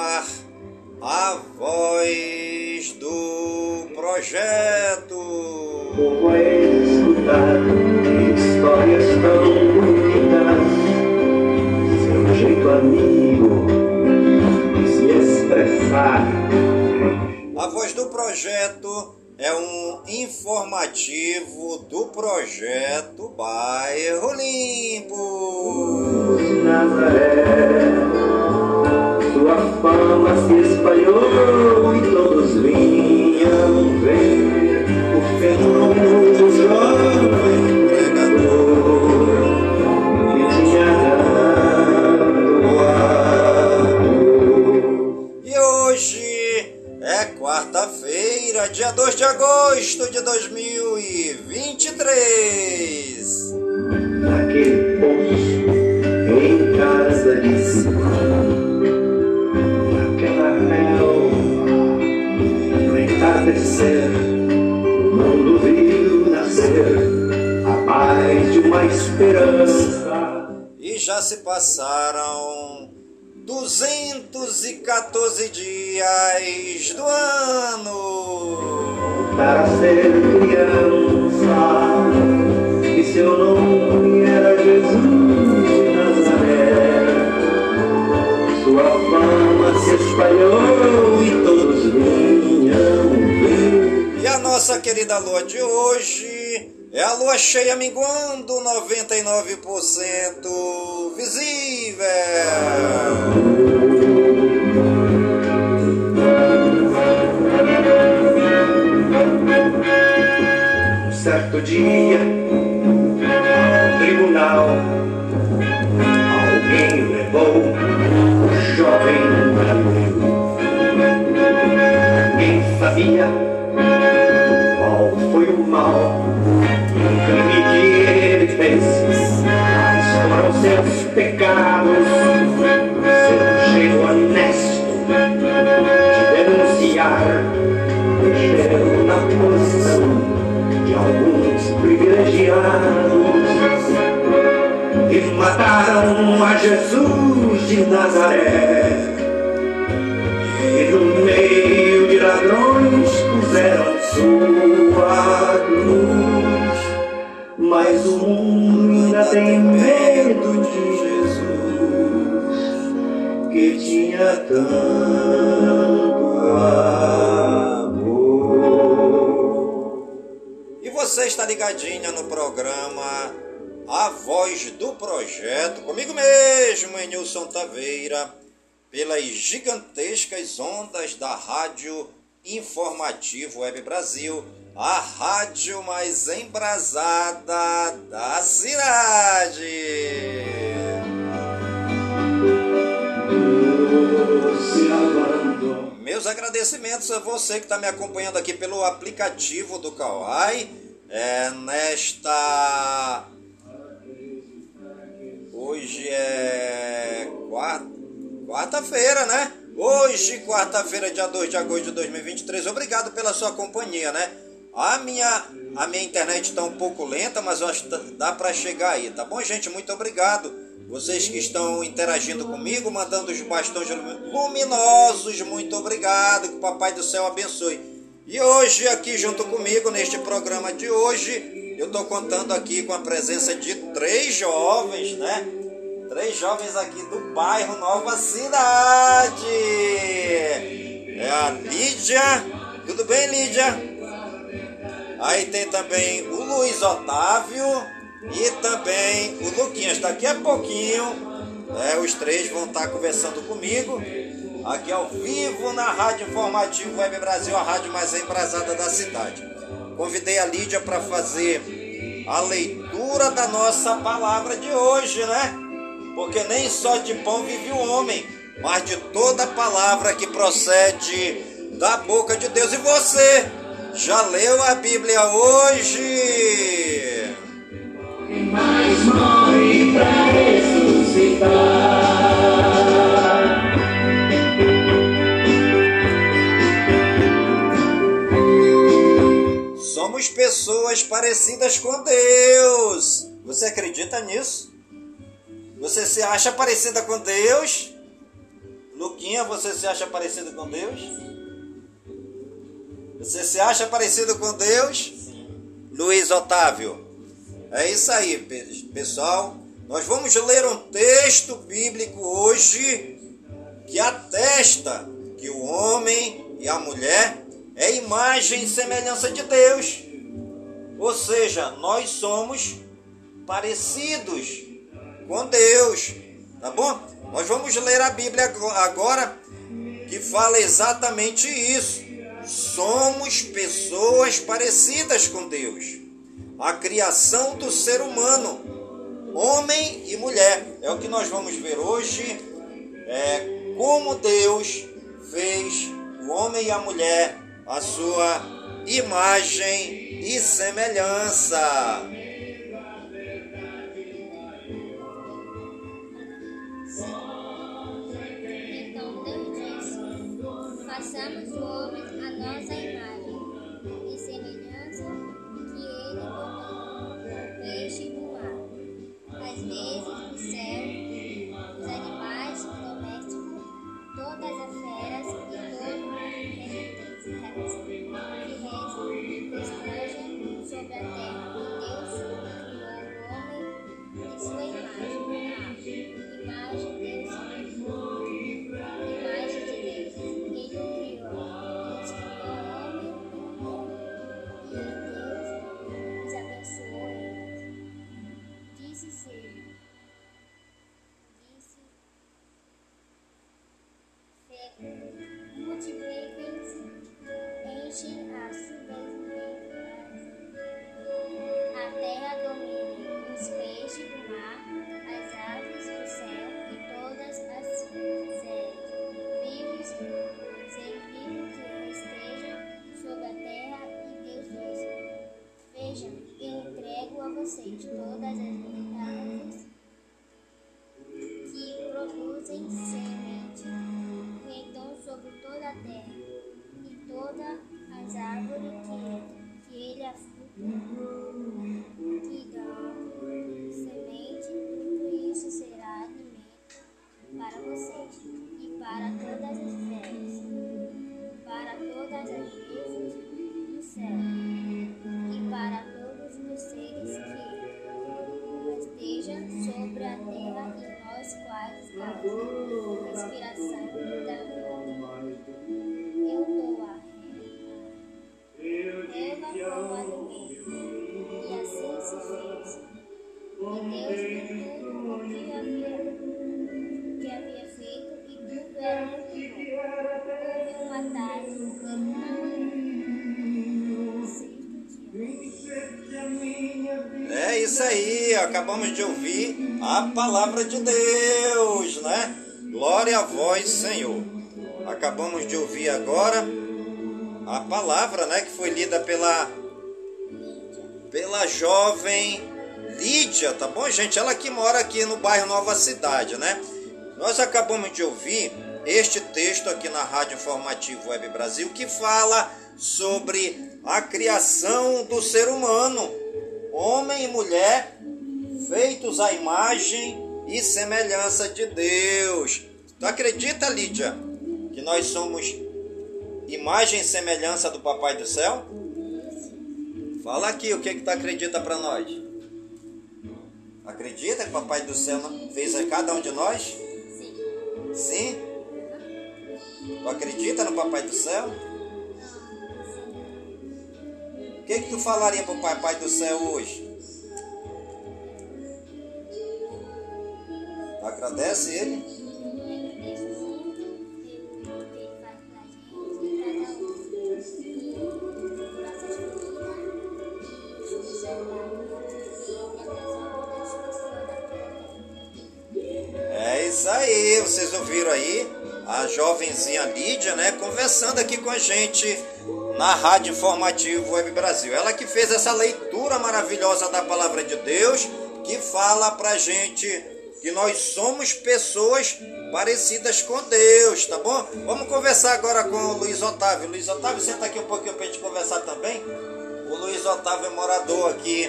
ar a voz do projeto. Como é histórias tão bonitas, seu jeito amigo de se expressar. A voz do projeto é um informativo do projeto Bairro Limpo. Nazaré. Sua fama se espalhou e todos vinham ver o fenômeno do jovem pregador que tinha dado. E hoje é quarta-feira, dia 2 de agosto de 2023. Esperança. E já se passaram 214 dias do ano. Para ser criança, e seu nome era Jesus de Nazaré. Sua fama se espalhou e todos vinham ver. E a nossa querida lua de hoje é a lua cheia minguando 99% visível. Um certo dia, ao tribunal, alguém levou o jovem Galileu. Ninguém sabia seus pecados, seu jeito honesto de denunciar, mexeu na posição de alguns privilegiados e mataram a Jesus de Nazaré. E no meio de ladrões puseram sua cruz. Mas o mundo ainda tem medo de Jesus, que tinha tanto amor. E você está ligadinha no programa A Voz do Projeto, comigo mesmo, Enilson Taveira, pelas gigantescas ondas da Rádio Informativo Web Brasil, a rádio mais embrasada da cidade. Meus agradecimentos a você que está me acompanhando aqui pelo aplicativo do Kawai. É, nesta. Hoje é. quarta- Quarta-feira, né? Hoje, quarta-feira, dia 2 de agosto de 2023. Obrigado pela sua companhia, né? A minha, a minha internet está um pouco lenta, mas eu acho que dá para chegar aí, tá bom, gente? Muito obrigado. Vocês que estão interagindo comigo, mandando os bastões luminosos, muito obrigado. Que o Papai do Céu abençoe. E hoje, aqui junto comigo, neste programa de hoje, eu estou contando aqui com a presença de três jovens, né? Três jovens aqui do bairro Nova Cidade. É a Lídia. Tudo bem, Lídia? Aí tem também o Luiz Otávio e também o Luquinhas. Daqui a pouquinho, é, os três vão estar conversando comigo aqui ao vivo na Rádio Informativo Web Brasil, a rádio mais embrasada da cidade. Convidei a Lídia para fazer a leitura da nossa palavra de hoje, né? Porque nem só de pão vive o homem, mas de toda palavra que procede da boca de Deus. E você já leu a Bíblia hoje? Mas morre para ressuscitar. Somos pessoas parecidas com Deus. Você acredita nisso? Você se acha parecida com Deus? Luquinha, você se acha parecido com Deus? Você se acha parecido com Deus? Luiz Otávio. É isso aí, pe- pessoal. Nós vamos ler um texto bíblico hoje que atesta que o homem e a mulher é imagem e semelhança de Deus. Ou seja, nós somos parecidos com Deus. Tá bom? Nós vamos ler a Bíblia ago- agora que fala exatamente isso. Somos pessoas parecidas com Deus. A criação do ser humano, homem e mulher. É o que nós vamos ver hoje. É como Deus fez o homem e a mulher a sua imagem e semelhança. Então É isso aí, acabamos de ouvir a palavra de Deus, né? Glória a vós, Senhor. Acabamos de ouvir agora a palavra, né, que foi lida pela pela jovem Lídia, tá bom, gente? Ela que mora aqui no bairro Nova Cidade, né? Nós acabamos de ouvir este texto aqui na Rádio Informativo Web Brasil que fala sobre a criação do ser humano, homem e mulher, feitos à imagem e semelhança de Deus. Tu acredita, Lídia, que nós somos imagem e semelhança do Papai do Céu? Fala aqui o que que tu acredita para nós. Acredita que Papai do Céu fez a cada um de nós? Sim. Sim? Tu acredita no Papai do Céu? O que, que tu falaria pro Papai do Céu hoje? Agradece ele? É isso aí, vocês ouviram aí a jovenzinha Lídia, né, conversando aqui com a gente na Rádio Informativo Web Brasil. Ela que fez essa leitura maravilhosa da palavra de Deus, que fala pra gente que nós somos pessoas parecidas com Deus, tá bom? Vamos conversar agora com o Luiz Otávio. Luiz Otávio, senta aqui um pouquinho pra gente conversar também. O Luiz Otávio é morador aqui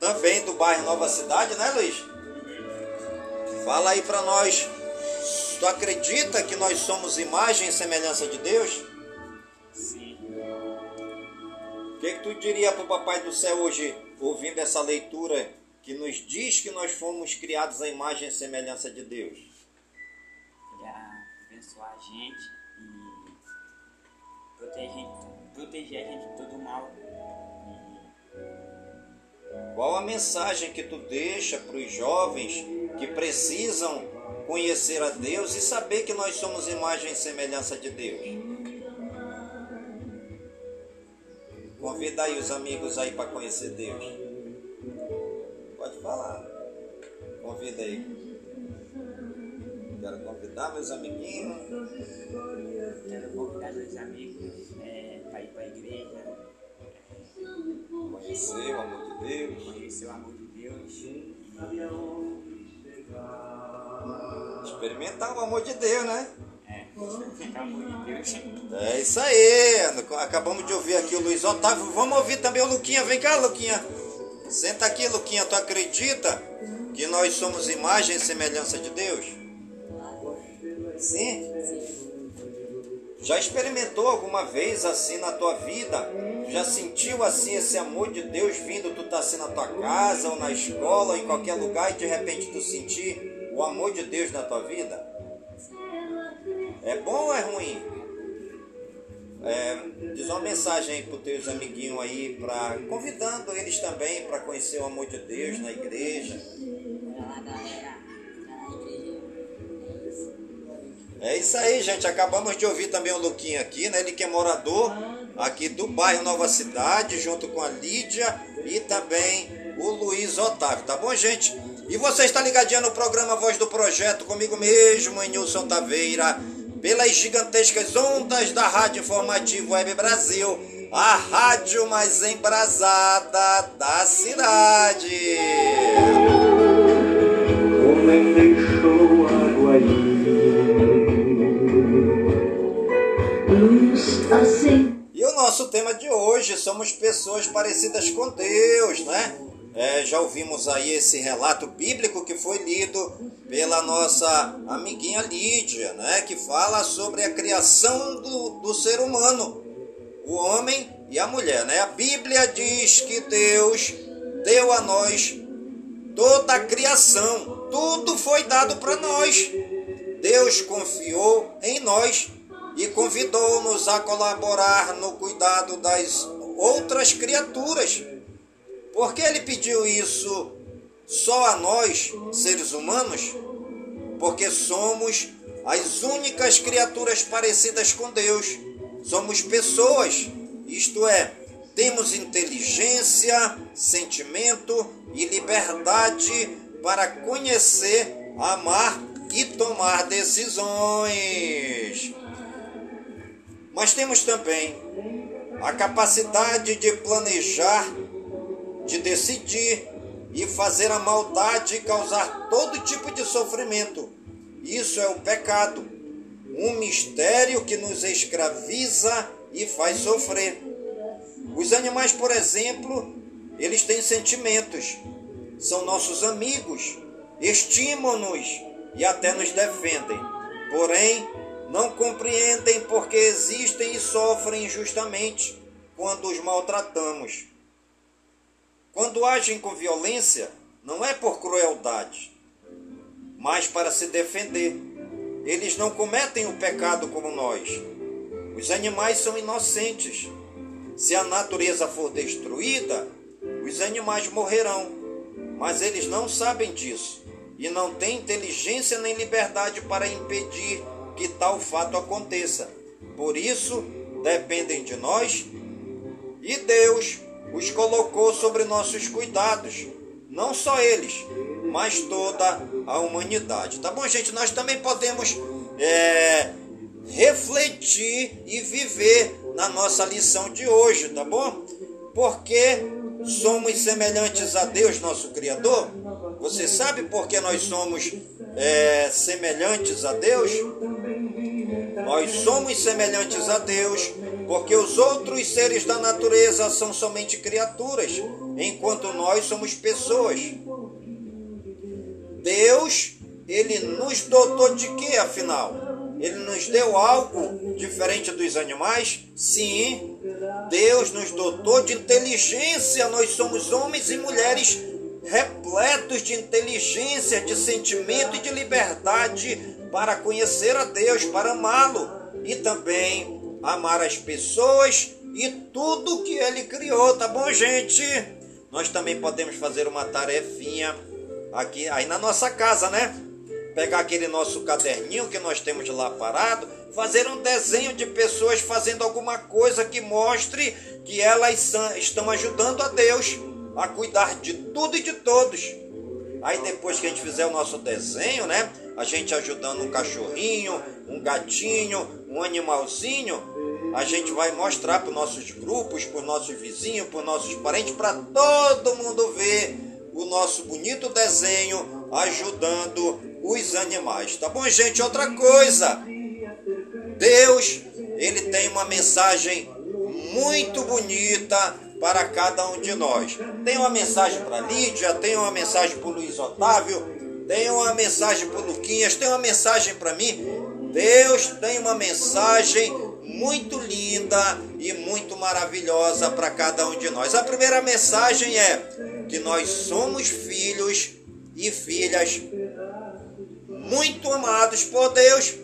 também do bairro Nova Cidade, né, Luiz? Fala aí pra nós. Tu acredita que nós somos imagem e semelhança de Deus? Sim. O que, que tu diria pro Papai do Céu hoje, ouvindo essa leitura que nos diz que nós fomos criados à imagem e semelhança de Deus? Pra abençoar a gente e proteger, proteger a gente de todo mal. Qual a mensagem que tu deixa para os jovens que precisam conhecer a Deus e saber que nós somos imagem e semelhança de Deus? Convida aí os amigos aí para conhecer Deus. Pode falar. Convida aí. Quero convidar meus amiguinhos. quero convidar meus amigos é, para ir para a igreja, Conhecer o amor de Deus. conhecer o amor de Deus. E Experimentar o amor de Deus, né? é. É isso aí. Acabamos de ouvir aqui o Luiz Otávio. Vamos ouvir também o Luquinha. Vem cá, Luquinha. Senta aqui, Luquinha. Tu acredita que nós somos imagem e semelhança de Deus? Sim? Já experimentou alguma vez assim na tua vida? Já sentiu assim esse amor de Deus vindo? Tu tá assim na tua casa ou na escola ou em qualquer lugar e de repente tu sentir o amor de Deus na tua vida? É bom ou é ruim? É, diz uma mensagem aí para os teus amiguinhos aí, pra, convidando eles também para conhecer o amor de Deus na igreja. É isso aí, gente. Acabamos de ouvir também o Luquinha aqui, né? Ele que é morador aqui do bairro Nova Cidade, junto com a Lídia e também o Luiz Otávio, tá bom, gente? E você está ligadinho no programa Voz do Projeto, comigo mesmo, em Nilson Taveira, pelas gigantescas ondas da Rádio Informativo Web Brasil, a rádio mais embrasada da cidade. É deixou? Luz assim. E o nosso tema de hoje somos pessoas parecidas com Deus, né? É, já ouvimos aí esse relato bíblico que foi lido pela nossa amiguinha Lídia, né? Que fala sobre a criação do, do ser humano, o homem e a mulher, né? A Bíblia diz que Deus deu a nós toda a criação, tudo foi dado para nós. Deus confiou em nós e convidou-nos a colaborar no cuidado das outras criaturas. Por que ele pediu isso só a nós, seres humanos? Porque somos as únicas criaturas parecidas com Deus. Somos pessoas, isto é, temos inteligência, sentimento e liberdade para conhecer, amar e tomar decisões. Mas temos também a capacidade de planejar, de decidir e fazer a maldade causar todo tipo de sofrimento. Isso é o pecado, um mistério que nos escraviza e faz sofrer. Os animais, por exemplo, eles têm sentimentos, são nossos amigos, estimam-nos e até nos defendem. Porém, não compreendem porque existem e sofrem injustamente quando os maltratamos. Quando agem com violência, não é por crueldade, mas para se defender. Eles não cometem o pecado como nós. Os animais são inocentes. Se a natureza for destruída, os animais morrerão. Mas eles não sabem disso e não têm inteligência nem liberdade para impedir que tal fato aconteça. Por isso, dependem de nós e Deus os colocou sobre nossos cuidados. Não só eles, mas toda a humanidade. Tá bom, gente? Nós também podemos é, refletir e viver na nossa lição de hoje, tá bom? Porque somos semelhantes a Deus, nosso Criador. Você sabe por que nós somos é, semelhantes a Deus? Nós somos semelhantes a Deus porque os outros seres da natureza são somente criaturas, enquanto nós somos pessoas. Deus, ele nos dotou de quê, afinal? Ele nos deu algo diferente dos animais? Sim, Deus nos dotou de inteligência. Nós somos homens e mulheres repletos de inteligência, de sentimento e de liberdade para conhecer a Deus, para amá-lo e também amar as pessoas e tudo que ele criou, tá bom, gente? Nós também podemos fazer uma tarefinha aqui aí na nossa casa, né? Pegar aquele nosso caderninho que nós temos lá parado, fazer um desenho de pessoas fazendo alguma coisa que mostre que elas estão ajudando a Deus a cuidar de tudo e de todos. Aí depois que a gente fizer o nosso desenho, né? A gente ajudando um cachorrinho, um gatinho, um animalzinho, a gente vai mostrar para os nossos grupos, para os nossos vizinhos, para os nossos parentes, para todo mundo ver o nosso bonito desenho ajudando os animais. Tá bom, gente? Outra coisa. Deus, ele tem uma mensagem muito bonita para cada um de nós. Tem uma mensagem para Lídia, tem uma mensagem para o Luiz Otávio, tem uma mensagem para o Luquinhas, tem uma mensagem para mim. Deus tem uma mensagem muito linda e muito maravilhosa para cada um de nós. A primeira mensagem é que nós somos filhos e filhas muito amados por Deus,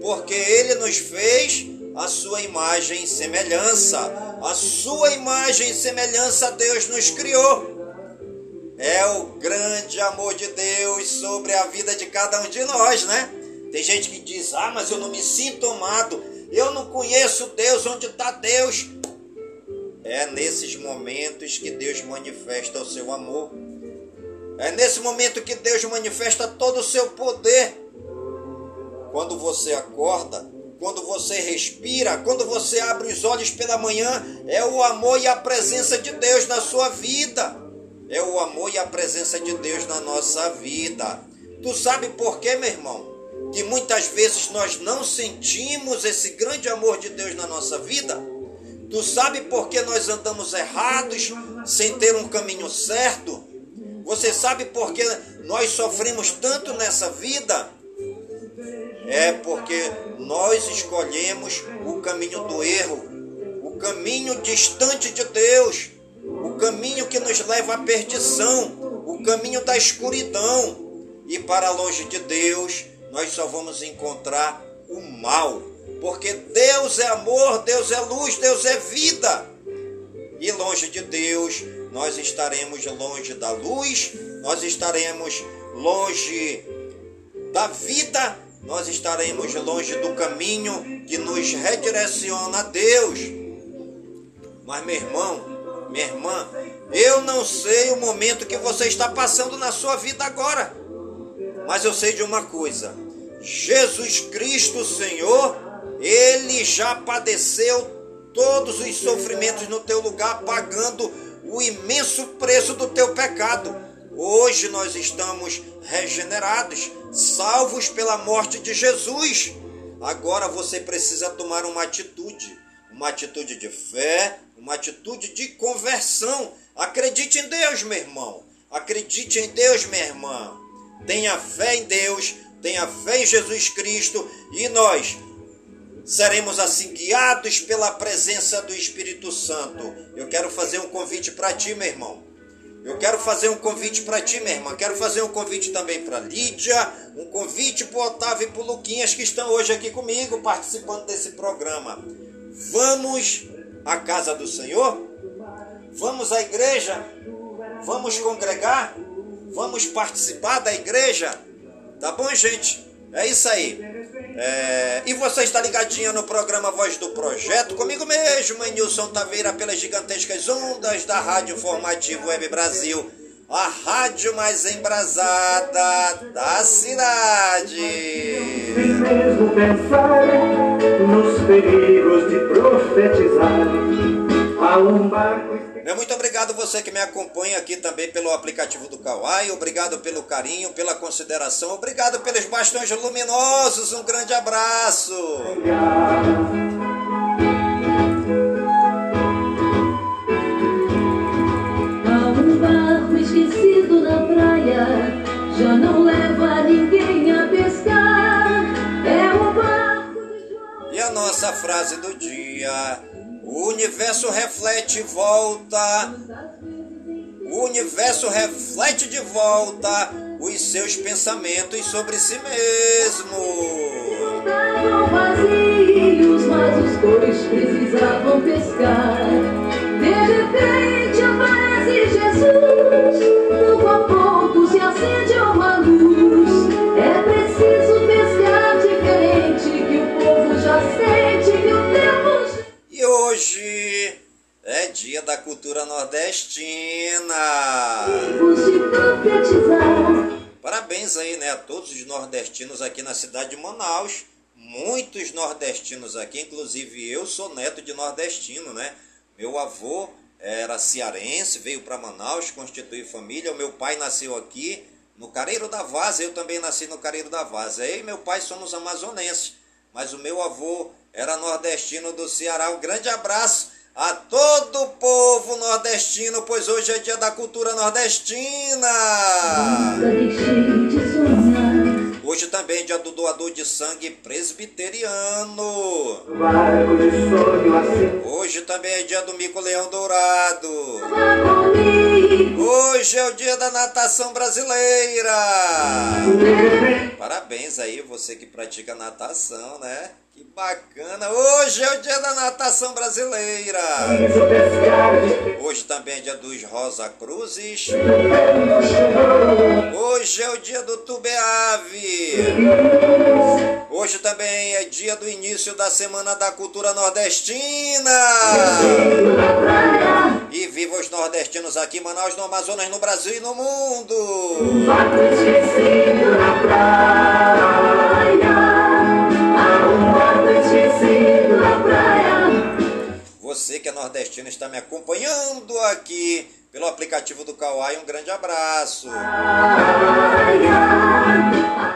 porque Ele nos fez a sua imagem e semelhança. A sua imagem e semelhança Deus nos criou. É o grande amor de Deus sobre a vida de cada um de nós, né? Tem gente que diz: Ah, mas eu não me sinto amado, eu não conheço Deus, onde está Deus? É nesses momentos que Deus manifesta o seu amor. É nesse momento que Deus manifesta todo o seu poder. Quando você acorda, quando você respira, quando você abre os olhos pela manhã, é o amor e a presença de Deus na sua vida. É o amor e a presença de Deus na nossa vida. Tu sabe por quê, meu irmão? Que muitas vezes nós não sentimos esse grande amor de Deus na nossa vida. Tu sabe por que nós andamos errados, sem ter um caminho certo? Você sabe por que nós sofremos tanto nessa vida? É porque nós escolhemos o caminho do erro, o caminho distante de Deus, o caminho que nos leva à perdição, o caminho da escuridão. E para longe de Deus, nós só vamos encontrar o mal, porque Deus é amor, Deus é luz, Deus é vida. E longe de Deus, nós estaremos longe da luz, nós estaremos longe da vida nós estaremos longe do caminho que nos redireciona a Deus. Mas, meu irmão, minha irmã, eu não sei o momento que você está passando na sua vida agora, mas eu sei de uma coisa: Jesus Cristo, Senhor, ele já padeceu todos os sofrimentos no teu lugar, pagando o imenso preço do teu pecado. Hoje nós estamos regenerados, salvos pela morte de Jesus. Agora você precisa tomar uma atitude, uma atitude de fé, uma atitude de conversão. Acredite em Deus, meu irmão. Acredite em Deus, minha irmã. Tenha fé em Deus, tenha fé em Jesus Cristo e nós seremos assim guiados pela presença do Espírito Santo. Eu quero fazer um convite para ti, meu irmão. Eu quero fazer um convite para ti, minha irmã. Quero fazer um convite também para Lídia, um convite para Otávio e para Luquinhas que estão hoje aqui comigo participando desse programa. Vamos à casa do Senhor? Vamos à igreja? Vamos congregar? Vamos participar da igreja? Tá bom, gente? É isso aí. É, e você está ligadinha no programa Voz do Projeto, comigo mesmo, em Nilson Taveira, pelas gigantescas ondas da Rádio Formativo Web Brasil, a rádio mais embrasada da cidade. Mesmo pensar nos perigos de profetizar. Meu muito obrigado você que me acompanha aqui também pelo aplicativo do Kawai. Obrigado pelo carinho, pela consideração. Obrigado pelos bastões luminosos. Um grande abraço. Um esquecido na praia, já não leva ninguém a pescar. É o barco de João. E a nossa frase do dia: O universo reflete e volta. O universo reflete de volta os seus pensamentos sobre si mesmo. Vazios, mas os dois precisavam pescar. De repente aparece Jesus, pouco a hoje é dia da cultura nordestina. Parabéns aí, né, a todos os nordestinos aqui na cidade de Manaus. Muitos nordestinos aqui, inclusive eu sou neto de nordestino, né? Meu avô era cearense, veio para Manaus, constituiu família. O meu pai nasceu aqui no Careiro da Vaza, eu também nasci no Careiro da Vaza. Eu e meu pai somos amazonenses, mas o meu avô era nordestino do Ceará. Um grande abraço a todo o povo nordestino, pois hoje é dia da cultura nordestina. Hoje também é dia do doador de sangue presbiteriano. Hoje também é dia do mico leão dourado. Hoje é o dia da natação brasileira. Parabéns aí você que pratica natação, né? Que bacana. Hoje é o dia da natação brasileira. Hoje também é dia dos Rosa Cruzes. Hoje é o dia do Tubeave. Hoje também é dia do início da Semana da Cultura Nordestina. E viva os nordestinos aqui em No Amazonas, no Brasil e no mundo. na praia. Um na praia. Você que é nordestino está me acompanhando aqui pelo aplicativo do Kawai, um grande abraço.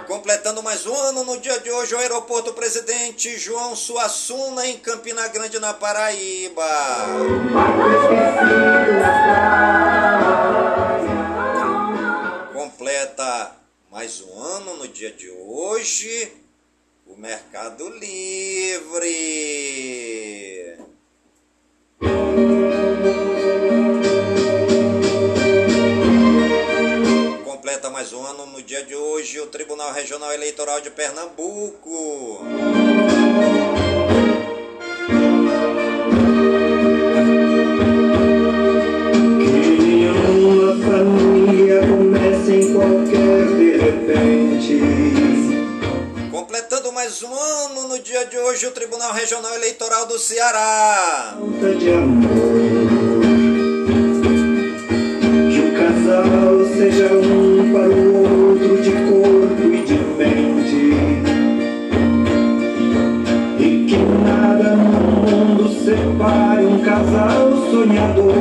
Completando mais um ano no dia de hoje, o aeroporto Presidente João Suassuna, em Campina Grande, na Paraíba. Completa mais um ano no dia de hoje, o Mercado Livre. Completa mais um ano no dia de hoje o Tribunal Regional Eleitoral de Pernambuco. Que uma família comece em qualquer de repente. Completando mais um ano no dia de hoje o Tribunal Regional Eleitoral do Ceará. Falta de amor. Que o casal seja um para o outro de corpo e de mente. E que nada no mundo separe um casal sonhador.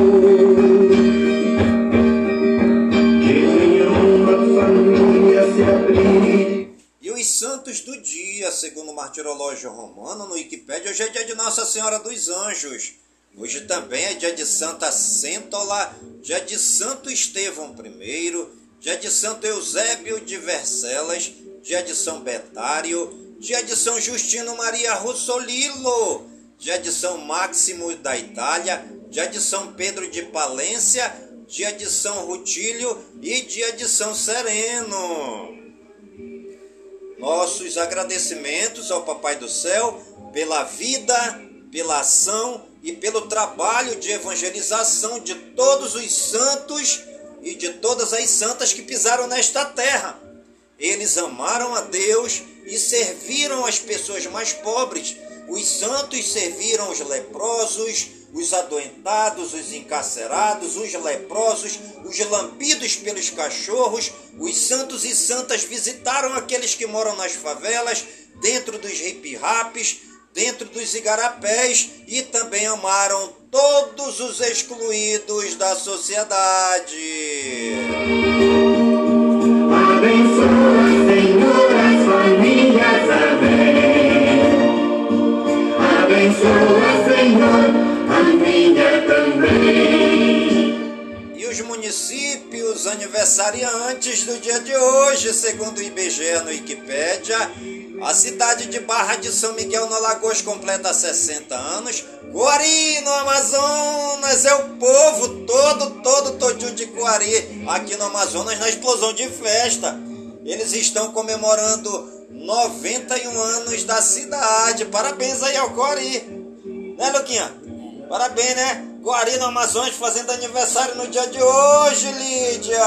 Que nenhuma família se abrigue. E os santos do dia, segundo o martirológio romano, no Wikipédia, hoje é dia de Nossa Senhora dos Anjos. Hoje também é dia de Santa Cêntola, dia de Santo Estevão I, dia de Santo Eusébio de Vercelas, dia de São Betário, dia de São Justino Maria Russolilo, dia de São Máximo da Itália, dia de São Pedro de Palência, dia de São Rutílio e dia de São Sereno. Nossos agradecimentos ao Papai do Céu pela vida, pela ação e pelo trabalho de evangelização de todos os santos e de todas as santas que pisaram nesta terra. Eles amaram a Deus e serviram as pessoas mais pobres. Os santos serviram os leprosos, os adoentados, os encarcerados, os leprosos, os lambidos pelos cachorros. Os santos e santas visitaram aqueles que moram nas favelas, dentro dos hip-raps, dentro dos igarapés e também amaram todos os excluídos da sociedade. Abençoa, Senhor, as famílias, amém. Abençoa, Senhor, a minha também. E os municípios aniversariantes do dia de hoje, segundo o IBGE no Wikipédia, a cidade de Barra de São Miguel no Alagoas completa 60 anos. Guari, no Amazonas, é o povo todo, todo, todinho de Guari, aqui no Amazonas, na explosão de festa. Eles estão comemorando 91 anos da cidade. Parabéns aí ao Guari. Né, Luquinha? Parabéns, né? Guari no Amazonas fazendo aniversário no dia de hoje, Lídia.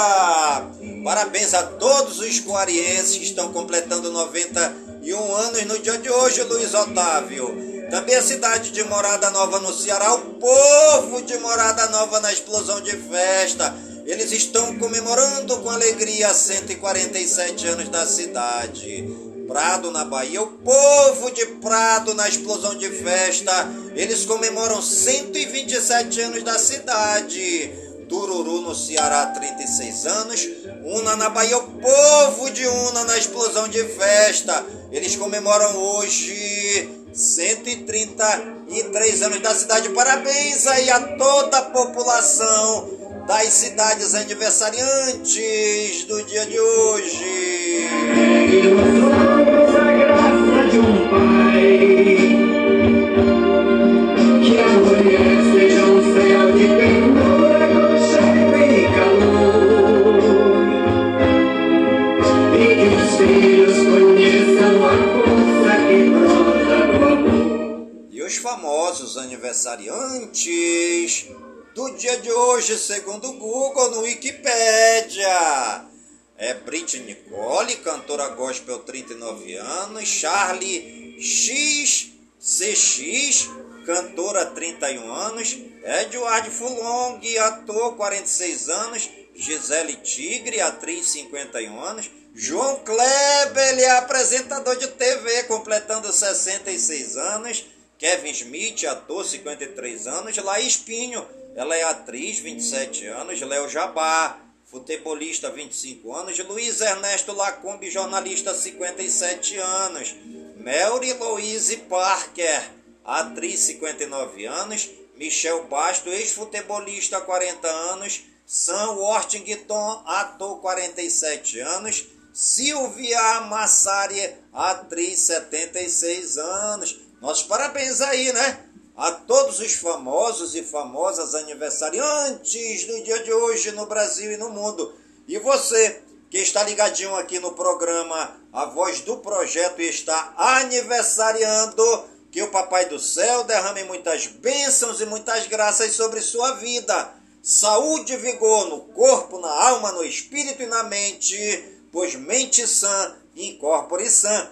Parabéns a todos os guarienses que estão completando 91 anos no dia de hoje, Luiz Otávio. Também a cidade de Morada Nova no Ceará, o povo de Morada Nova na explosão de festa. Eles estão comemorando com alegria 147 anos da cidade. Prado na Bahia, o povo de Prado na explosão de festa. Eles comemoram 127 anos da cidade. Tururu no Ceará, 36 anos. Una na Bahia, o povo de Una na explosão de festa. Eles comemoram hoje 133 anos da cidade. Parabéns aí a toda a população das cidades aniversariantes do dia de hoje. Aniversariantes do dia de hoje, segundo o Google, no Wikipédia. É Britney Nicole, cantora gospel, 39 anos. Charlie X, CX, cantora, 31 anos. Edward Fulong, ator, 46 anos. Gisele Tigre, atriz, 51 anos. João Kleber, ele é apresentador de TV, completando 66 anos. Kevin Smith, ator, 53 anos. Laís Pinho, ela é atriz, 27 anos. Léo Jabá, futebolista, 25 anos. Luiz Ernesto Lacombe, jornalista, 57 anos. Mary Louise Parker, atriz, 59 anos. Michel Basto, ex-futebolista, 40 anos. Sam Worthington, ator, 47 anos. Silvia Massari, atriz, 76 anos. Nossos parabéns aí, né? A todos os famosos e famosas aniversariantes do dia de hoje no Brasil e no mundo. E você que está ligadinho aqui no programa A Voz do Projeto e está aniversariando, que o Papai do Céu derrame muitas bênçãos e muitas graças sobre sua vida. Saúde e vigor no corpo, na alma, no espírito e na mente, pois mente sã, incorpore sã.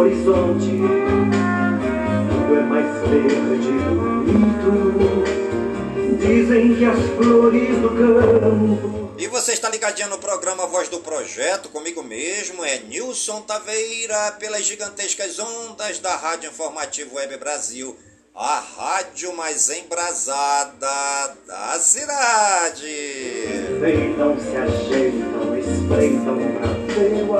Horizonte. Tudo é mais verde e bonito. Dizem que as flores do campo. E você está ligadinho no programa Voz do Projeto, comigo mesmo, é Nilson Taveira, pelas gigantescas ondas da Rádio Informativo Web Brasil, a rádio mais embrasada da cidade. enfeitam, se ajeitam, espreitam pra ver o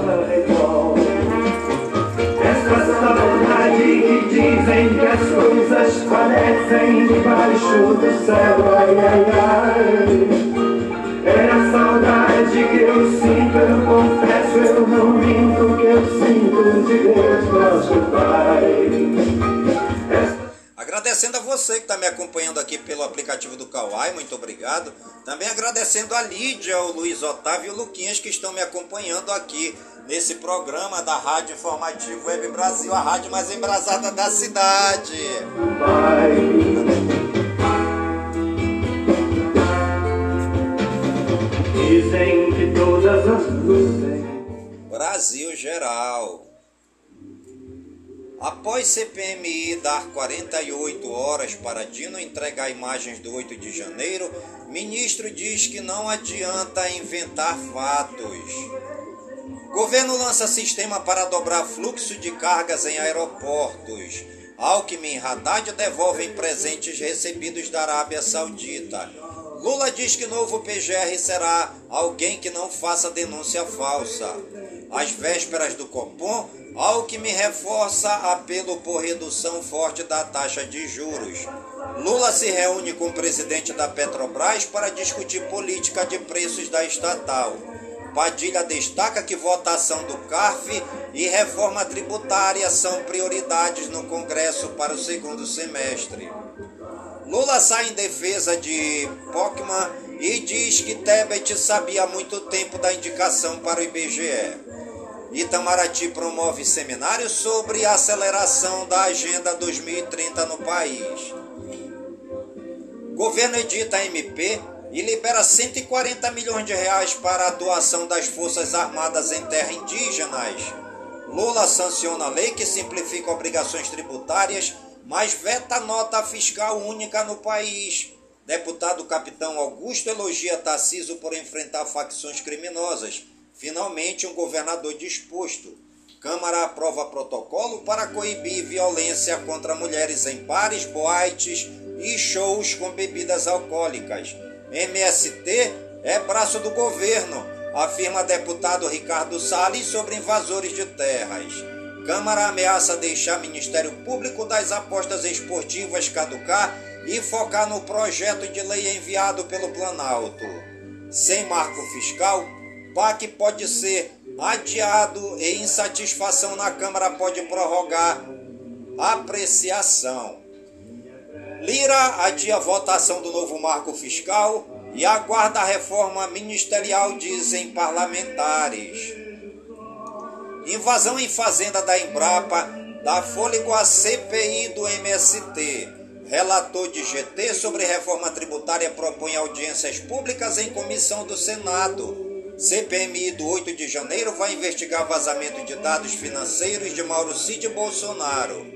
dizem que as coisas parecem debaixo do céu, ai ai ai. É a saudade que eu você que está me acompanhando aqui pelo aplicativo do Kawai, muito obrigado. Também agradecendo a Lídia, o Luiz Otávio e o Luquinhas que estão me acompanhando aqui nesse programa da Rádio Informativo Web Brasil, a rádio mais embrasada da cidade. Dizem que todas as luzes. Brasil geral. Após CPMI dar 48 horas para Dino entregar imagens do 8 de janeiro, ministro diz que não adianta inventar fatos. Governo lança sistema para dobrar fluxo de cargas em aeroportos. Alckmin e Haddad devolvem presentes recebidos da Arábia Saudita. Lula diz que novo PGR será alguém que não faça denúncia falsa. Às vésperas do Copom, Alckmin reforça apelo por redução forte da taxa de juros. Lula se reúne com o presidente da Petrobras para discutir política de preços da estatal. Padilha destaca que votação do CARF e reforma tributária são prioridades no Congresso para o segundo semestre. Lula sai em defesa de Pockman e diz que Tebet sabia há muito tempo da indicação para o IBGE. Itamaraty promove seminário sobre aceleração da Agenda 2030 no país. Governo edita MP e libera 140 milhões de reais para a atuação das Forças Armadas em terras indígenas. Lula sanciona a lei que simplifica obrigações tributárias, mas veta nota fiscal única no país. Deputado capitão Augusto elogia Tarciso por enfrentar facções criminosas. Finalmente, um governador disposto. Câmara aprova protocolo para coibir violência contra mulheres em bares, boates e shows com bebidas alcoólicas. MST é braço do governo, afirma deputado Ricardo Salles sobre invasores de terras. Câmara ameaça deixar Ministério Público das Apostas Esportivas caducar e focar no projeto de lei enviado pelo Planalto. Sem marco fiscal, PAC pode ser adiado e insatisfação na Câmara pode prorrogar apreciação. Lira adia votação do novo marco fiscal e aguarda a reforma ministerial, dizem parlamentares. Invasão em fazenda da Embrapa dá fôlego à CPI do MST. Relator de GT sobre reforma tributária propõe audiências públicas em comissão do Senado. CPMI do 8 de janeiro vai investigar vazamento de dados financeiros de Mauro Cid Bolsonaro.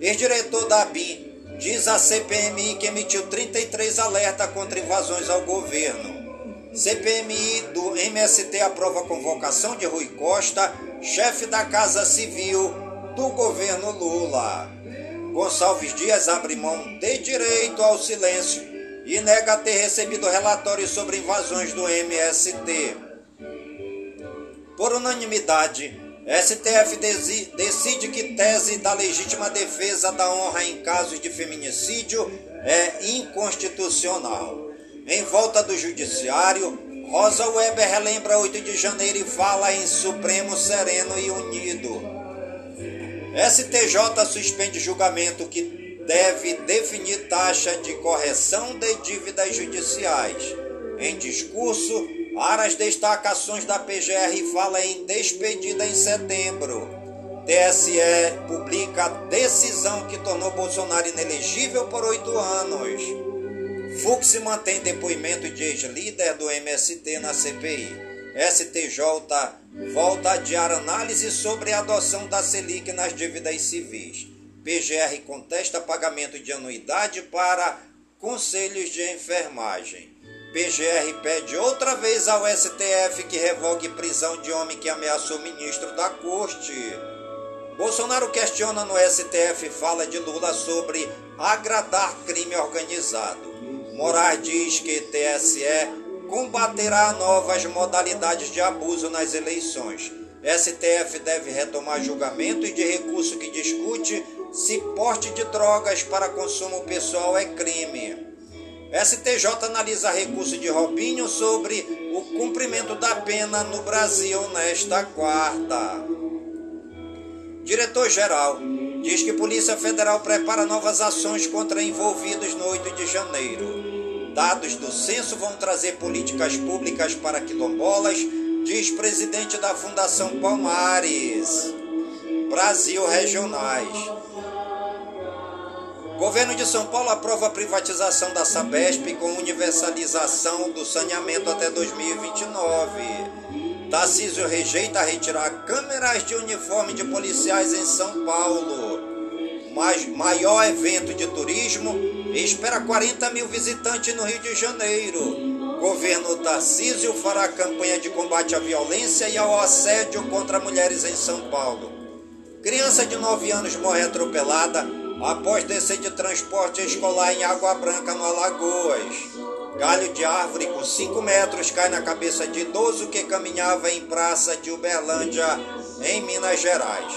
Ex-diretor da BIM diz a CPMI que emitiu 33 alertas contra invasões ao governo. CPMI do MST aprova a convocação de Rui Costa, chefe da Casa Civil do governo Lula. Gonçalves Dias abre mão de direito ao silêncio e nega ter recebido relatórios sobre invasões do MST. Por unanimidade, STF decide que tese da legítima defesa da honra em casos de feminicídio é inconstitucional. Em volta do judiciário, Rosa Weber relembra 8 de janeiro e fala em Supremo sereno e unido. STJ suspende julgamento que deve definir taxa de correção de dívidas judiciais. Em discurso, Aras destaca ações da PGR fala em despedida em setembro. TSE publica decisão que tornou Bolsonaro inelegível por oito anos. Fux mantém depoimento de ex-líder do MST na CPI. STJ volta a adiar análise sobre a adoção da Selic nas dívidas civis. PGR contesta pagamento de anuidade para conselhos de enfermagem. PGR pede outra vez ao STF que revogue prisão de homem que ameaçou ministro da corte. Bolsonaro questiona no STF fala de Lula sobre agradar crime organizado. Moraes diz que TSE combaterá novas modalidades de abuso nas eleições. STF deve retomar julgamento de recurso que discute se porte de drogas para consumo pessoal é crime. STJ analisa recurso de Robinho sobre o cumprimento da pena no Brasil nesta quarta. Diretor-geral diz que Polícia Federal prepara novas ações contra envolvidos no 8 de janeiro. Dados do censo vão trazer políticas públicas para quilombolas, diz presidente da Fundação Palmares. Brasil Regionais. Governo de São Paulo aprova a privatização da Sabesp com universalização do saneamento até 2029. Tarcísio rejeita retirar câmeras de uniforme de policiais em São Paulo. Mais, maior evento de turismo espera 40 mil visitantes no Rio de Janeiro. Governo Tarcísio fará campanha de combate à violência e ao assédio contra mulheres em São Paulo. Criança de 9 anos morre atropelada após descer de transporte escolar em Água Branca, no Alagoas. Galho de árvore com 5 metros cai na cabeça de idoso que caminhava em praça de Uberlândia, em Minas Gerais.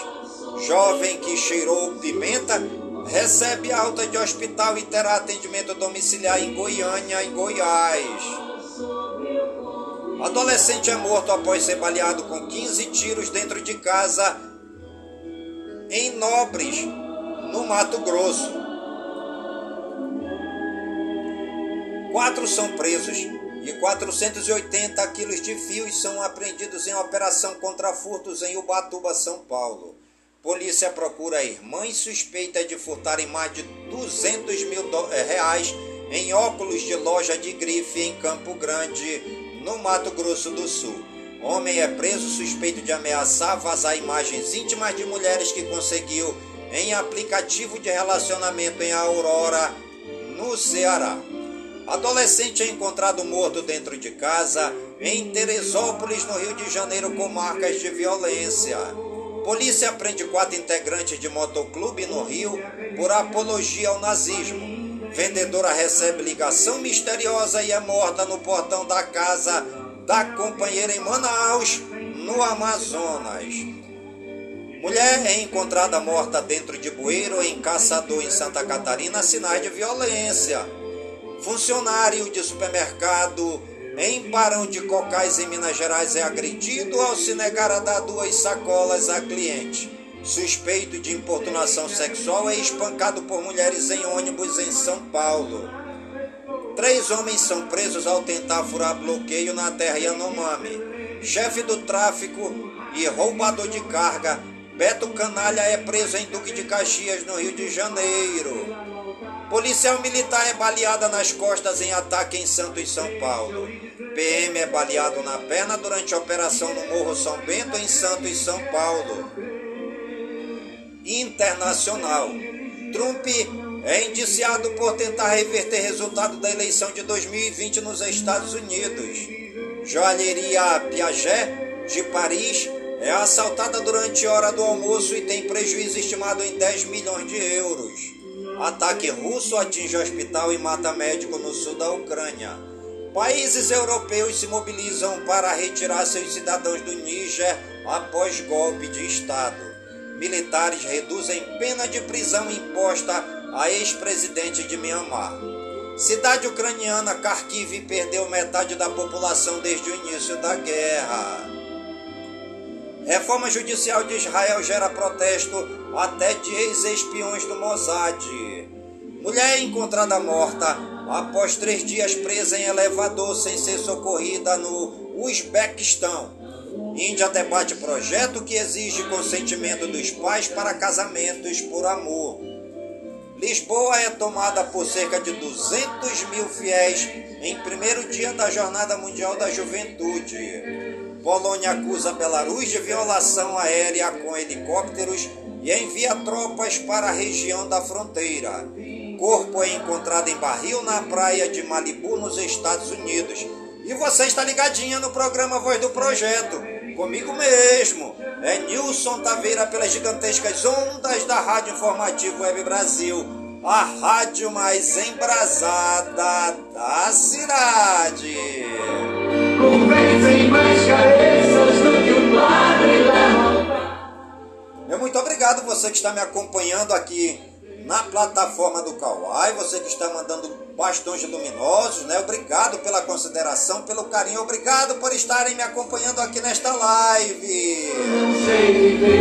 Jovem que cheirou pimenta recebe alta de hospital e terá atendimento domiciliar em Goiânia, em Goiás. Adolescente é morto após ser baleado com 15 tiros dentro de casa em Nobres, no Mato Grosso. Quatro são presos e 480 quilos de fios são apreendidos em operação contra furtos em Ubatuba, São Paulo. Polícia procura irmãs suspeita de furtarem mais de 200 mil eh, reais em óculos de loja de grife em Campo Grande, no Mato Grosso do Sul. Homem é preso suspeito de ameaçar vazar imagens íntimas de mulheres que conseguiu em aplicativo de relacionamento em Aurora, no Ceará. Adolescente é encontrado morto dentro de casa em Teresópolis, no Rio de Janeiro, com marcas de violência. Polícia prende quatro integrantes de motoclube no Rio por apologia ao nazismo. Vendedora recebe ligação misteriosa e é morta no portão da casa da companheira em Manaus, no Amazonas. Mulher é encontrada morta dentro de bueiro em Caçador, em Santa Catarina, sinais de violência. Funcionário de supermercado em Barão de Cocais, em Minas Gerais, é agredido ao se negar a dar duas sacolas a cliente. Suspeito de importunação sexual é espancado por mulheres em ônibus em São Paulo. Três homens são presos ao tentar furar bloqueio na terra Yanomami. Chefe do tráfico e roubador de carga Beto Canalha é preso em Duque de Caxias, no Rio de Janeiro. Policial militar é baleada nas costas em ataque em Santos, São Paulo. PM é baleado na perna durante operação no Morro São Bento, em Santos, São Paulo. Internacional. Trump é indiciado por tentar reverter resultado da eleição de 2020 nos Estados Unidos. Joalheria Piaget, de Paris, é assaltada durante hora do almoço e tem prejuízo estimado em 10 milhões de euros. Ataque russo atinge hospital e mata médico no sul da Ucrânia. Países europeus se mobilizam para retirar seus cidadãos do Níger após golpe de Estado. Militares reduzem pena de prisão imposta a ex-presidente de Myanmar. Cidade ucraniana Kharkiv perdeu metade da população desde o início da guerra. Reforma judicial de Israel gera protesto até de ex-espiões do Mossad. Mulher encontrada morta após três dias presa em elevador sem ser socorrida no Uzbequistão. Índia debate projeto que exige consentimento dos pais para casamentos por amor. Lisboa é tomada por cerca de 200 mil fiéis em primeiro dia da Jornada Mundial da Juventude. Polônia acusa Belarus de violação aérea com helicópteros e envia tropas para a região da fronteira. Corpo é encontrado em barril na praia de Malibu, nos Estados Unidos. E você está ligadinha no programa Voz do Projeto. Comigo mesmo. É Nilson Taveira pelas gigantescas ondas da Rádio Informativo Web Brasil. A rádio mais embrasada da cidade. Mais obrigado você que está me acompanhando aqui na plataforma do Kawai, você que está mandando bastões luminosos, né? Obrigado pela consideração, pelo carinho, obrigado por estarem me acompanhando aqui nesta live. Não sei viver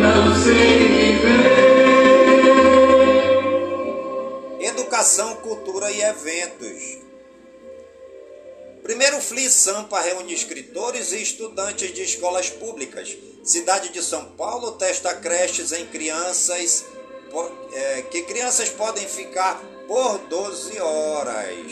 Não sei viver Educação, cultura e eventos. Primeiro FLI Sampa reúne escritores e estudantes de escolas públicas. Cidade de São Paulo testa creches em crianças é, que crianças podem ficar por 12 horas.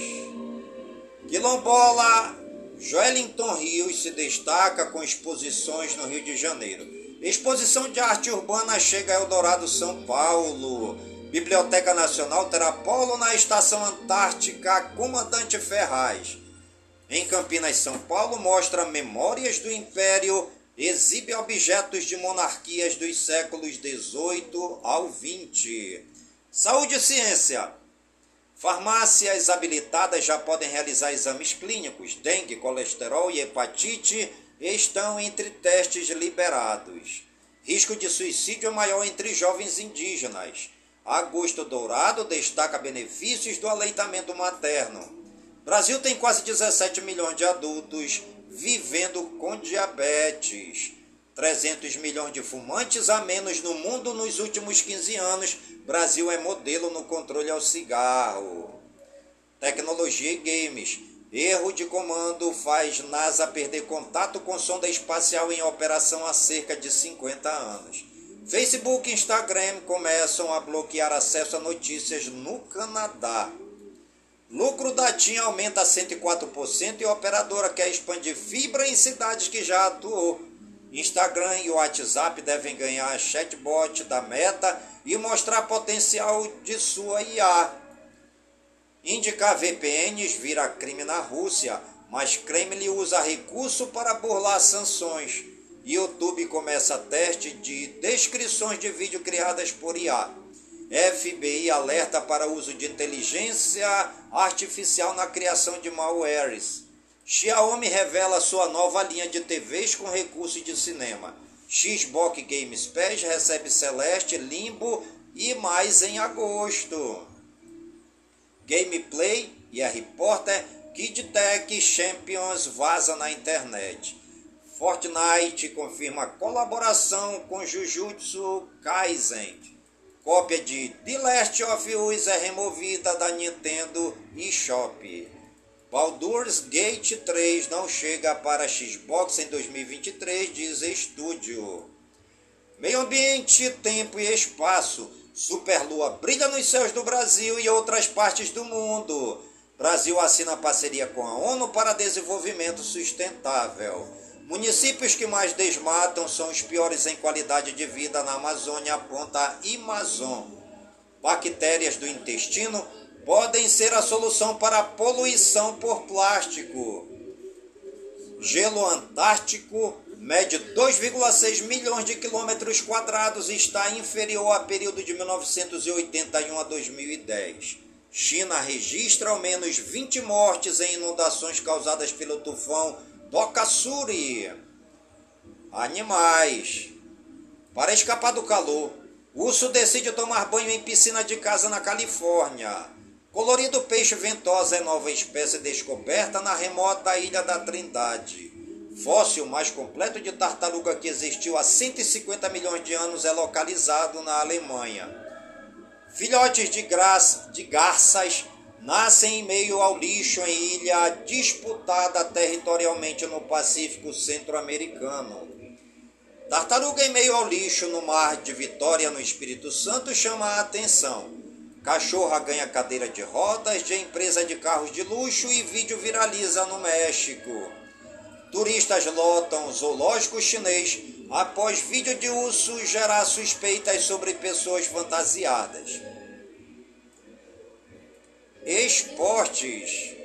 Quilombola Joelinton Rios se destaca com exposições no Rio de Janeiro. Exposição de arte urbana chega a Eldorado, São Paulo. Biblioteca Nacional terá polo na Estação Antártica Comandante Ferraz. Em Campinas, São Paulo, mostra Memórias do Império, exibe objetos de monarquias dos séculos XVIII ao XX. Saúde e ciência. Farmácias habilitadas já podem realizar exames clínicos. Dengue, colesterol e hepatite estão entre testes liberados. Risco de suicídio é maior entre jovens indígenas. Agosto Dourado destaca benefícios do aleitamento materno. Brasil tem quase 17 milhões de adultos vivendo com diabetes. 300 milhões de fumantes a menos no mundo nos últimos 15 anos. Brasil é modelo no controle ao cigarro. Tecnologia e games. Erro de comando faz NASA perder contato com sonda espacial em operação há cerca de 50 anos. Facebook e Instagram começam a bloquear acesso a notícias no Canadá. Lucro da TIM aumenta 104% e a operadora quer expandir fibra em cidades que já atuou. Instagram e WhatsApp devem ganhar chatbot da Meta e mostrar potencial de sua IA. Indicar VPNs vira crime na Rússia, mas Kremlin usa recurso para burlar sanções. YouTube começa teste de descrições de vídeo criadas por IA. FBI alerta para uso de inteligência artificial na criação de malwares. Xiaomi revela sua nova linha de TVs com recursos de cinema. Xbox Games Pass recebe Celeste, Limbo e mais em agosto. Gameplay e a repórter Kid Tech Champions vaza na internet. Fortnite confirma colaboração com Jujutsu Kaisen. Cópia de The Last of Us é removida da Nintendo eShop. Baldur's Gate 3 não chega para Xbox em 2023, diz estúdio. Meio ambiente, tempo e espaço. Superlua brilha nos céus do Brasil e outras partes do mundo. Brasil assina parceria com a ONU para desenvolvimento sustentável. Municípios que mais desmatam são os piores em qualidade de vida na Amazônia, aponta Amazon. Bactérias do intestino podem ser a solução para a poluição por plástico. Gelo Antártico mede 2,6 milhões de quilômetros quadrados e está inferior ao período de 1981 a 2010. China registra ao menos 20 mortes em inundações causadas pelo tufão Dokassuri. Animais. Para escapar do calor, urso decide tomar banho em piscina de casa na Califórnia. Colorido peixe ventosa é nova espécie descoberta na remota ilha da Trindade. Fóssil mais completo de tartaruga que existiu há 150 milhões de anos é localizado na Alemanha. Filhotes de, graça, de garças nascem em meio ao lixo em ilha disputada territorialmente no Pacífico Centro-Americano. Tartaruga em meio ao lixo no mar de Vitória, no Espírito Santo, chama a atenção. Cachorra ganha cadeira de rodas de empresa de carros de luxo e vídeo viraliza no México. Turistas lotam zoológico chinês após vídeo de urso gerar suspeitas sobre pessoas fantasiadas. Esportes.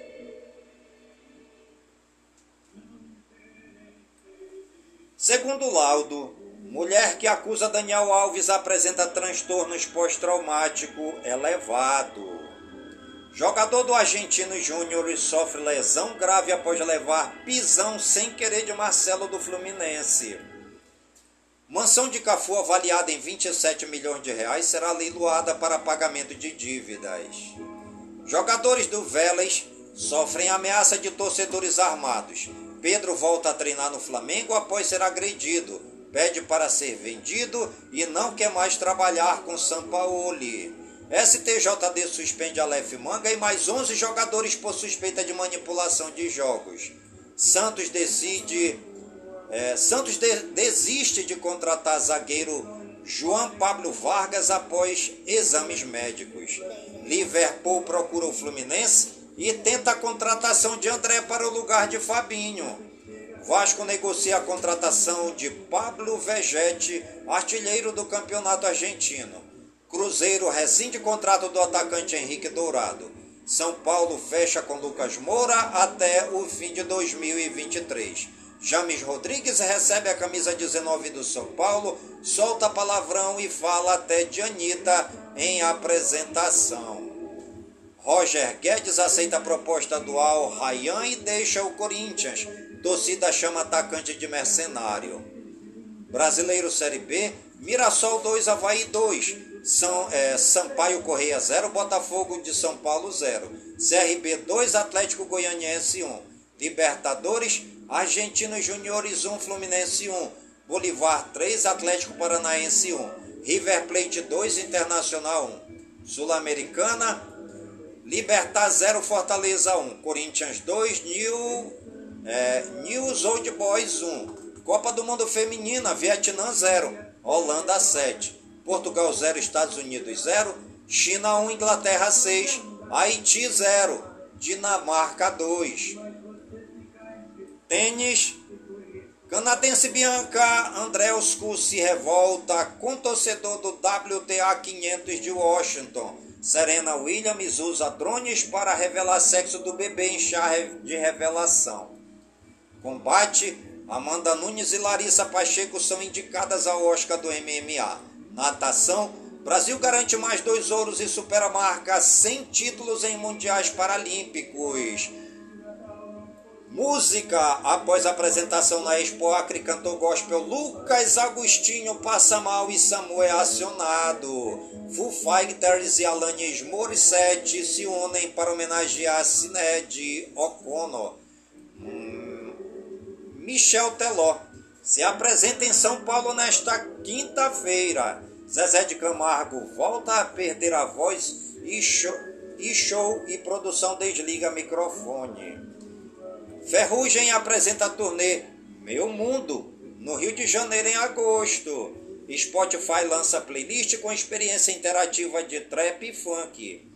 Segundo laudo, mulher que acusa Daniel Alves apresenta transtornos pós-traumático elevado. Jogador do Argentino Júnior sofre lesão grave após levar pisão sem querer de Marcelo do Fluminense. Mansão de Cafu avaliada em 27 milhões de reais será leiloada para pagamento de dívidas. Jogadores do Vélez sofrem ameaça de torcedores armados. Pedro volta a treinar no Flamengo após ser agredido. Pede para ser vendido e não quer mais trabalhar com Sampaoli. STJD suspende Aleph Manga e mais 11 jogadores por suspeita de manipulação de jogos. Santos decide. É, Santos de, desiste de contratar zagueiro João Pablo Vargas após exames médicos. Liverpool procura o Fluminense e tenta a contratação de André para o lugar de Fabinho. Vasco negocia a contratação de Pablo Vegete, artilheiro do campeonato argentino. Cruzeiro rescinde contrato do atacante Henrique Dourado. São Paulo fecha com Lucas Moura até o fim de 2023. James Rodrigues recebe a camisa 19 do São Paulo, solta palavrão e fala até de Anitta em apresentação. Roger Guedes aceita a proposta do Al Rayyan e deixa o Corinthians. Torcida chama atacante de mercenário. Brasileiro Série B, Mirassol 2, Havaí 2. São, é, Sampaio Correia 0, Botafogo de São Paulo 0. CRB 2, Atlético Goianiense 1. Libertadores, Argentino Juniores 1, Fluminense 1. Bolivar 3, Atlético Paranaense 1. River Plate 2, Internacional 1. Sul-Americana, Libertar 0, Fortaleza 1. Corinthians 2, New, é, News Old Boys 1. Copa do Mundo Feminina, Vietnã 0. Holanda 7. Portugal 0, Estados Unidos 0. China 1, Inglaterra 6. Haiti 0. Dinamarca 2. Tênis. Canadense Bianca Andreescu se revolta com torcedor do WTA 500 de Washington. Serena Williams usa drones para revelar sexo do bebê em chá de revelação. Combate: Amanda Nunes e Larissa Pacheco são indicadas ao Oscar do MMA. Natação: Brasil garante mais dois ouros e supera a marca 100 títulos em Mundiais Paralímpicos. Música. Após apresentação na Expo Acre, cantor gospel Lucas Agostinho passa mal e Samu é acionado. Foo Fighters e Alanis Morissette se unem para homenagear Sinéad O'Connor. Hum, Michel Teló se apresenta em São Paulo nesta quinta-feira. Zezé de Camargo volta a perder a voz e show e, show e produção desliga microfone. Ferrugem apresenta a turnê Meu Mundo no Rio de Janeiro em agosto. Spotify lança playlist com experiência interativa de trap e funk.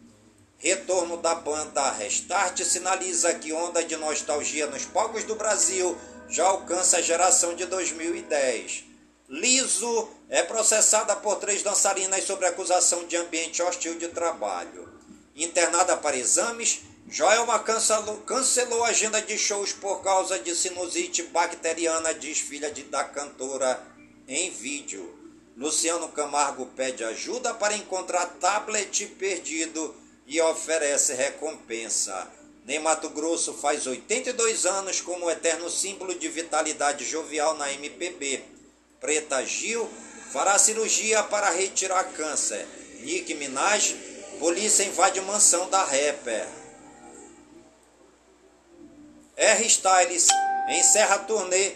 Retorno da banda Restart sinaliza que onda de nostalgia nos palcos do Brasil já alcança a geração de 2010. Liso é processada por três dançarinas sobre acusação de ambiente hostil de trabalho. Internada para exames, Joelma cancelou, cancelou a agenda de shows por causa de sinusite bacteriana, diz filha de, da cantora em vídeo. Luciano Camargo pede ajuda para encontrar tablet perdido e oferece recompensa. Nem Mato Grosso faz 82 anos como eterno símbolo de vitalidade jovial na MPB. Preta Gil fará cirurgia para retirar câncer. Nick Minaj, polícia invade mansão da rapper. R. Styles encerra a turnê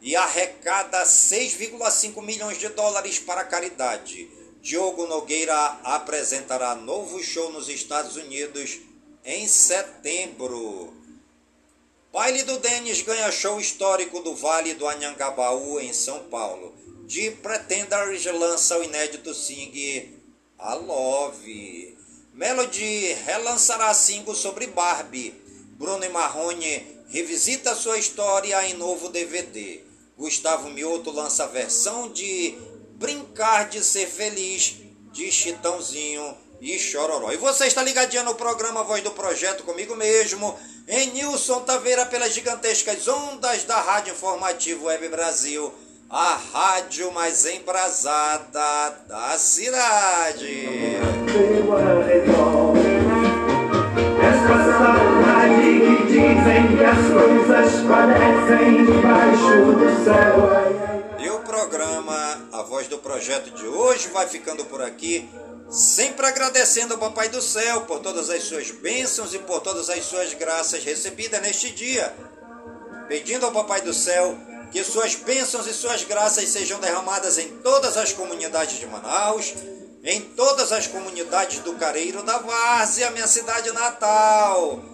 e arrecada 6,5 milhões de dólares para caridade. Diogo Nogueira apresentará novo show nos Estados Unidos em setembro. Baile do Denis ganha show histórico do Vale do Anhangabaú, em São Paulo. De Pretenders lança o inédito sing A Love. Melody relançará single sobre Barbie. Bruno e Marrone revisita sua história em novo DVD. Gustavo Mioto lança a versão de Brincar de Ser Feliz de Chitãozinho e Chororó. E você está ligadinho no programa Voz do Projeto comigo mesmo, em Nilson Taveira, pelas gigantescas ondas da Rádio Informativo Web Brasil, a rádio mais embrasada da cidade. Dizem que as coisas padecem debaixo do céu. E o programa A Voz do Projeto de hoje vai ficando por aqui, sempre agradecendo ao Papai do Céu por todas as suas bênçãos e por todas as suas graças recebidas neste dia. Pedindo ao Papai do Céu que suas bênçãos e suas graças sejam derramadas em todas as comunidades de Manaus, em todas as comunidades do Careiro da Várzea, minha cidade natal.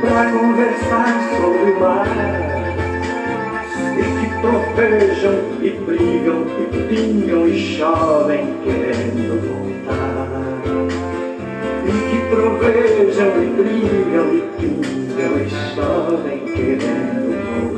pra conversar sobre o mar e que tropejam e brigam e pingam e chovem querendo voltar. E que trovejam e brigam e pingam e chovem querendo